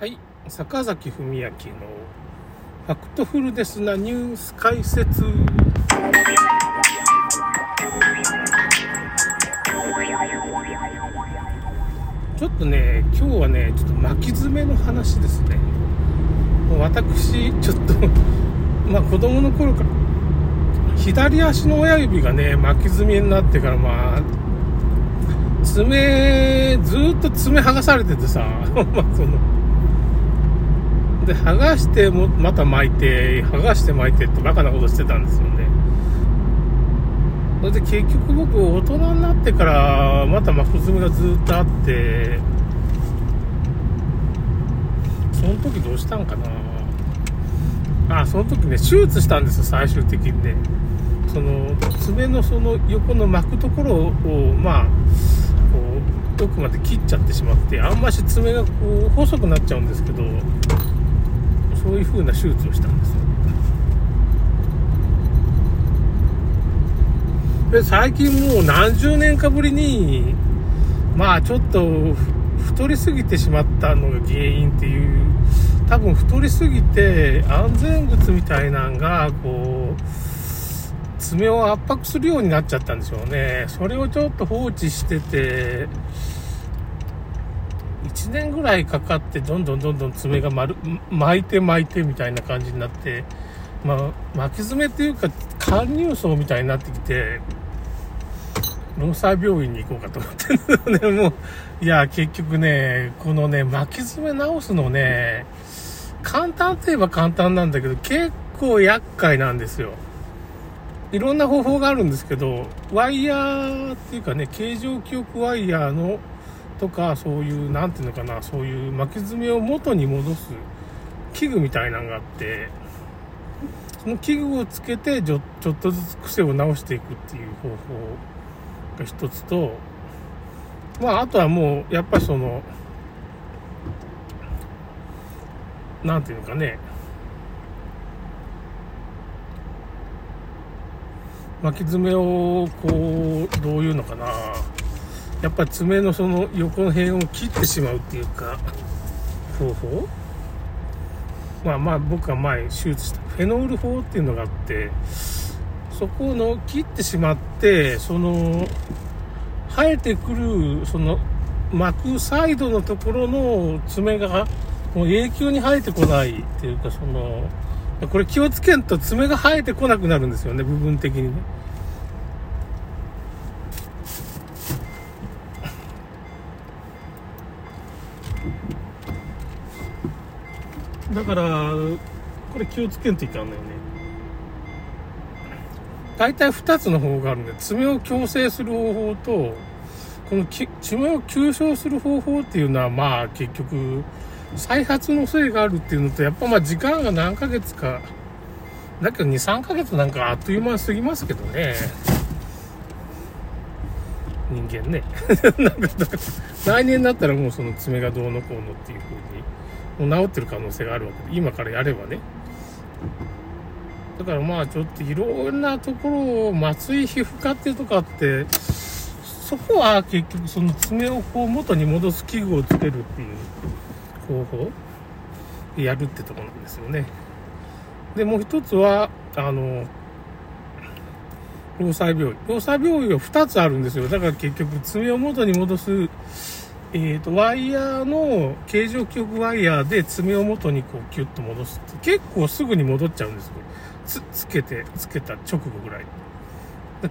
はい、坂崎文明のファクトフルですなニュース解説。ちょっとね、今日はね、ちょっと巻き爪の話ですね。私、ちょっと まあ子供の頃から、左足の親指がね、巻き爪になってから、まあ、爪、ずっと爪剥がされててさ、まあその、で、剥がしても、また巻いて、剥がして巻いてってバカなことしてたんですよね。それで結局僕、大人になってから、また巻き爪がずっとあって、その時どうしたんかなあ、その時ね、手術したんですよ、最終的にね。その、爪のその横の巻くところを、まあ、こう、奥まで切っちゃってしまって、あんまし爪がこう、細くなっちゃうんですけど、そういう風な手術をしたんですよ。で、最近もう何十年かぶりに、まあちょっと太りすぎてしまったのが原因っていう、多分太りすぎて安全靴みたいなんが、こう、爪を圧迫するようになっちゃったんですよね。それをちょっと放置してて、1年ぐらいかかってどんどんどんどん爪が丸巻いて巻いてみたいな感じになって、まあ、巻き爪っていうか貫入層みたいになってきて労災病院に行こうかと思ってるんだよね。もういや結局ねこのね巻き爪直すのね簡単といえば簡単なんだけど結構厄介なんですよ。いろんな方法があるんですけどワイヤーっていうかね形状記憶ワイヤーのとかそういう何ていうのかなそういう巻き爪を元に戻す器具みたいなのがあってその器具をつけてちょっとずつ癖を直していくっていう方法が一つとまああとはもうやっぱりその何ていうのかね巻き爪をこうどういうのかなやっぱ爪のその横の辺を切ってしまうっていうか方法？まあまあ僕が前手術したフェノール法っていうのがあってそこの切ってしまってその生えてくるその巻くサイドのところの爪がもう永久に生えてこないっていうかそのこれ気をつけんと爪が生えてこなくなるんですよね部分的にね。だからこれ気をつけんといかんのよね。大体2つの方法があるんで爪を矯正する方法とこの爪を急消する方法っていうのはまあ結局再発のせいがあるっていうのとやっぱまあ時間が何ヶ月かだけど23ヶ月なんかあっという間過ぎますけどね。人間ね。来年になったらもうその爪がどうのこうのっていう風にもう治ってる可能性があるわけで今からやればね。だからまあちょっといろんなところを松井皮膚科っていうとこあってそこは結局その爪をこう元に戻す器具をつけるっていう方法でやるってとこなんですよね。でもう一つはあの労災病院労災病院は2つあるんですよ。だから結局爪を元に戻すえーと、ワイヤーの形状記憶ワイヤーで爪を元にこうキュッと戻すって。結構すぐに戻っちゃうんですよ。つつけてつけた直後ぐらい。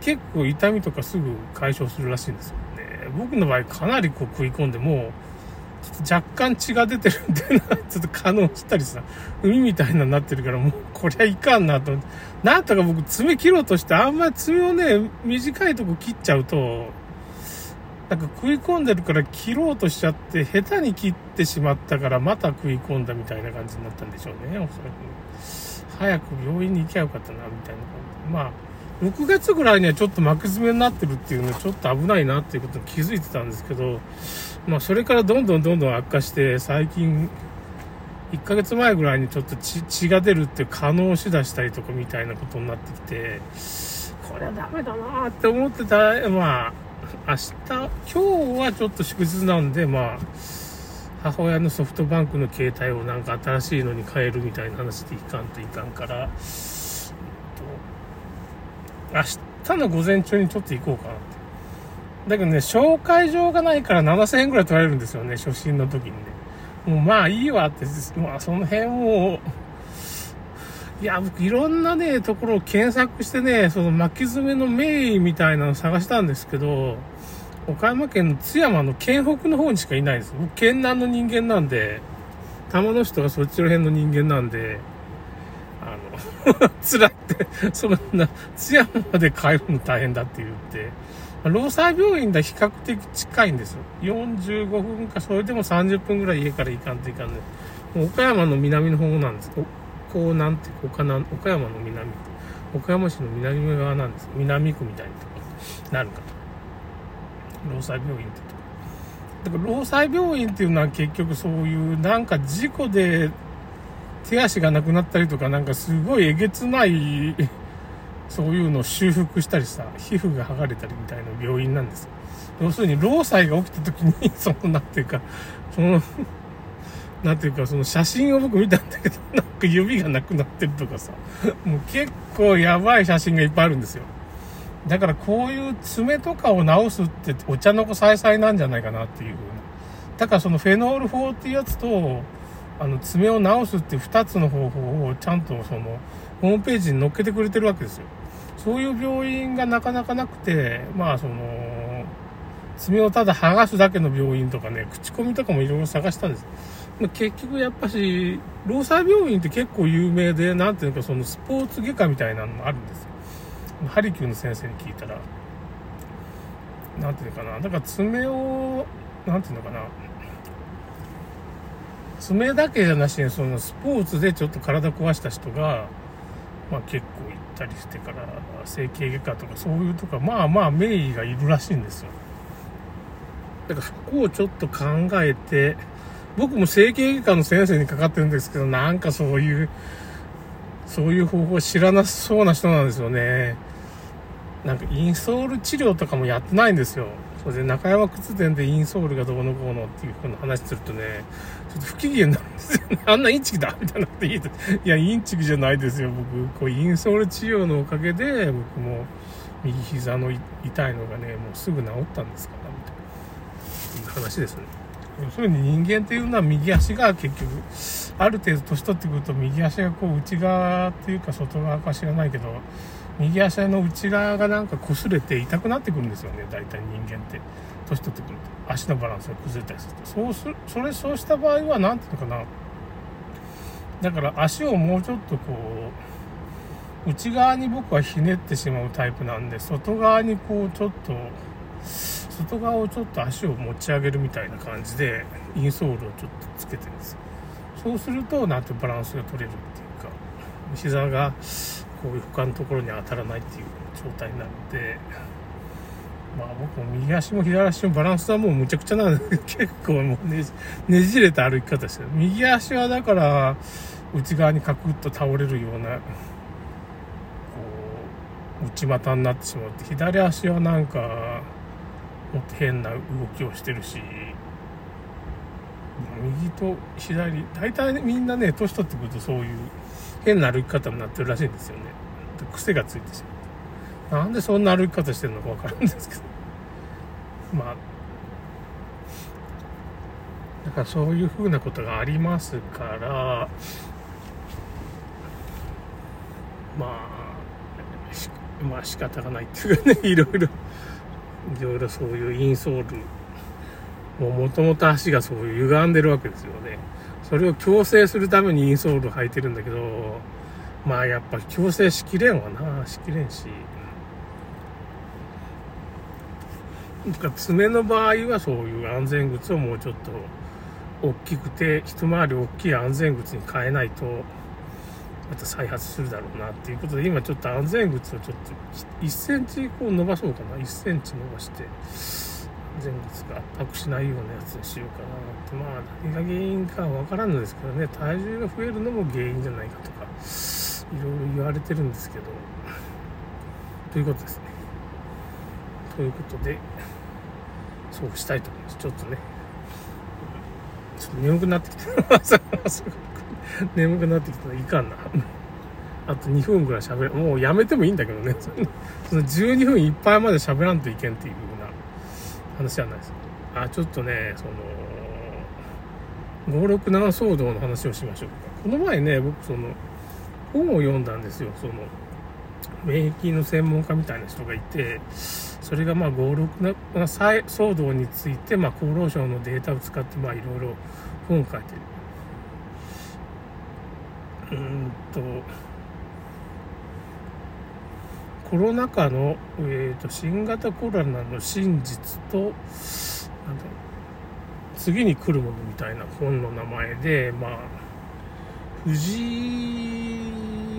結構痛みとかすぐ解消するらしいんですよね。僕の場合かなりこう食い込んでもうちょっと若干血が出てるんでなちょっと可能したりさ海みたいなになってるからもうこりゃいかんなと思ってなんとか僕爪切ろうとしてあんまり爪をね短いとこ切っちゃうとなんか食い込んでるから切ろうとしちゃって、下手に切ってしまったからまた食い込んだみたいな感じになったんでしょうね、おそらく。早く病院に行きゃよかったな、みたいな感じ。まあ、6月ぐらいにはちょっと巻き爪になってるっていうのはちょっと危ないなっていうことに気づいてたんですけど、まあそれからどんどんどんどん悪化して、最近、1ヶ月前ぐらいにちょっと血が出るって可能しだしたりとかみたいなことになってきて、これはダメだなって思ってた、まあ、明日、今日はちょっと祝日なんで、まあ、母親のソフトバンクの携帯をなんか新しいのに変えるみたいな話でいかんといかんから、明日の午前中にちょっと行こうかなって。だけどね、紹介状がないから7000円くらい取られるんですよね、初診の時にね。もうまあいいわって、まあその辺も、いや、僕いろんなね、ところを検索してね、その巻き爪の名医みたいなの探したんですけど、岡山県の津山の県北の方にしかいないです。僕県南の人間なんで、玉野市とかそっちの辺の人間なんで、辛って、そんな、津山まで帰るの大変だって言って、労災病院だ比較的近いんですよ。45分か、それでも30分ぐらい家から行かんといかんね。岡山の南の方なんです。こうなんて岡な岡山の南岡山市の南側なんです南区みたいなとこなるかと労災病院ってとこだから労災病院っていうのは結局そういうなんか事故で手足がなくなったりとかなんかすごいえげつない そういうのを修復したりさ皮膚が剥がれたりみたいな病院なんですよ要するに労災が起きた時に そのなんていうかそのなんていうか、その写真を僕見たんだけど、なんか指がなくなってるとかさ、もう結構やばい写真がいっぱいあるんですよ。だからこういう爪とかを直すってお茶の子さいさいなんじゃないかなっていうだからそのフェノール法っていうやつと、あの爪を直すっていう2つの方法をちゃんとそのホームページに載っけてくれてるわけですよ。そういう病院がなかなかなくて、まあその、爪をただ剥がすだけの病院とかね、口コミとかもいろいろ探したんです。結局やっぱし、労災病院って結構有名で、なんていうかそのスポーツ外科みたいなのもあるんですよ。ハリキューの先生に聞いたら、なんていうかな、だから爪を、なんていうのかな、爪だけじゃなしに、そのスポーツでちょっと体壊した人が、まあ結構行ったりしてから、整形外科とかそういうとか、まあまあ名医がいるらしいんですよ。だからそこをちょっと考えて、僕も整形外科の先生にかかってるんですけど、なんかそういう、そういう方法知らなそうな人なんですよね。なんかインソール治療とかもやってないんですよ。それで中山靴店でインソールがどうのこうのっていう風な話するとね、ちょっと不機嫌なんですよね。あんなインチキだみたいなこと言て。いや、インチキじゃないですよ。僕、こうインソール治療のおかげで、僕も右膝の痛いのがね、もうすぐ治ったんですから、みたいな。いう話ですね。要するに人間っていうのは右足が結局、ある程度年取ってくると右足がこう内側っていうか外側か知らないけど、右足の内側がなんか擦れて痛くなってくるんですよね、大体人間って。年取ってくると。足のバランスが崩れたりすると。そうする、それ、そうした場合は何ていうのかな。だから足をもうちょっとこう、内側に僕はひねってしまうタイプなんで、外側にこうちょっと、外側をちょっと足を持ち上げるみたいな感じでインソールをちょっとつけてるんですそうするとなんてバランスが取れるっていうか膝がこういう他のところに当たらないっていう状態になってまあ僕も右足も左足もバランスはもうむちゃくちゃなんで結構もうねねじれた歩き方してる。右足はだから内側にカクッと倒れるようなこう内股になってしまって。左足はなんかもっと変な動きをしてるし。右と左大体、みんなね年取ってくるとそういう変な歩き方になってるらしいんですよね。癖がついてしまうなんでそんな歩き方してるのか分かるんですけど。まあ。だからそういうふうなことがありますから。まあまあ仕方がないっていうかね いろいろ。いろいろそういうインソール。ももともと足がそういう歪んでるわけですよね。それを矯正するためにインソール履いてるんだけどまあやっぱ矯正しきれんわな。しきれんし。とか爪の場合はそういう安全靴をもうちょっと大きくて一回り大きい安全靴に変えないとまた再発するだろうなっていうことで今ちょっと安全靴をちょっと1センチこう伸ばそうかな。1センチ伸ばして。安全靴が圧迫しないようなやつにしようかなってまあ何が原因かわからんのですけどね体重が増えるのも原因じゃないかとかいろいろ言われてるんですけどということですねということでそうしたいと思いますちょっとねちょっと眠くなってきた。眠くなってきたら。いかんな。あと2分ぐらい喋る。もうやめてもいいんだけどね。その12分いっぱいまで喋らんといけんっていう話じゃないです。あ、ちょっとね、その、567騒動の話をしましょうか。この前ね、僕その、本を読んだんですよ。その、免疫の専門家みたいな人がいて、それがまあ567騒動について、まあ、厚労省のデータを使って、まあ、いろいろ本を書いてる。うんと、コロナ禍の、えーと、新型コロナの真実と次に来るものみたいな本の名前で、まあ、藤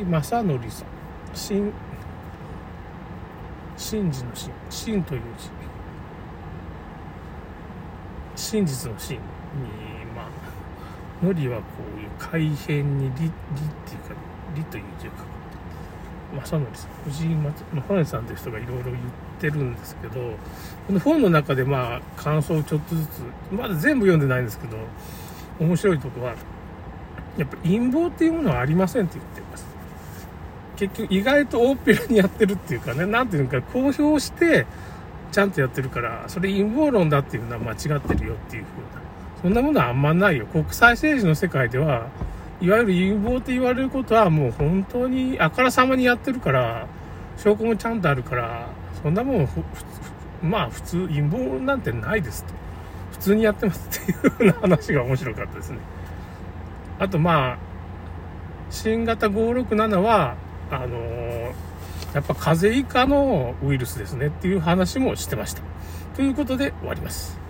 井正則さん。真真実の真真という字。真実の真にまあのりはこういう改変に理理っていうか理という字を書く。正則さん藤井正則さんという人がいろいろ言ってるんですけどこの本の中でまあ感想をちょっとずつまだ全部読んでないんですけど面白いとこはやっぱ陰謀っていうものはありませんって言ってます。結局意外と大っぺらにやってるっていうかね何ていうか公表してちゃんとやってるからそれ陰謀論だっていうのは間違ってるよっていう風なそんなものはあんまないよ。国際政治の世界ではいわゆる陰謀って言われることはもう本当にあからさまにやってるから、証拠もちゃんとあるから、そんなもん、まあ普通陰謀なんてないですと。普通にやってますっていうような話が面白かったですね。あとまあ、新型567は、あのー、やっぱ風邪以下のウイルスですねっていう話もしてました。ということで終わります。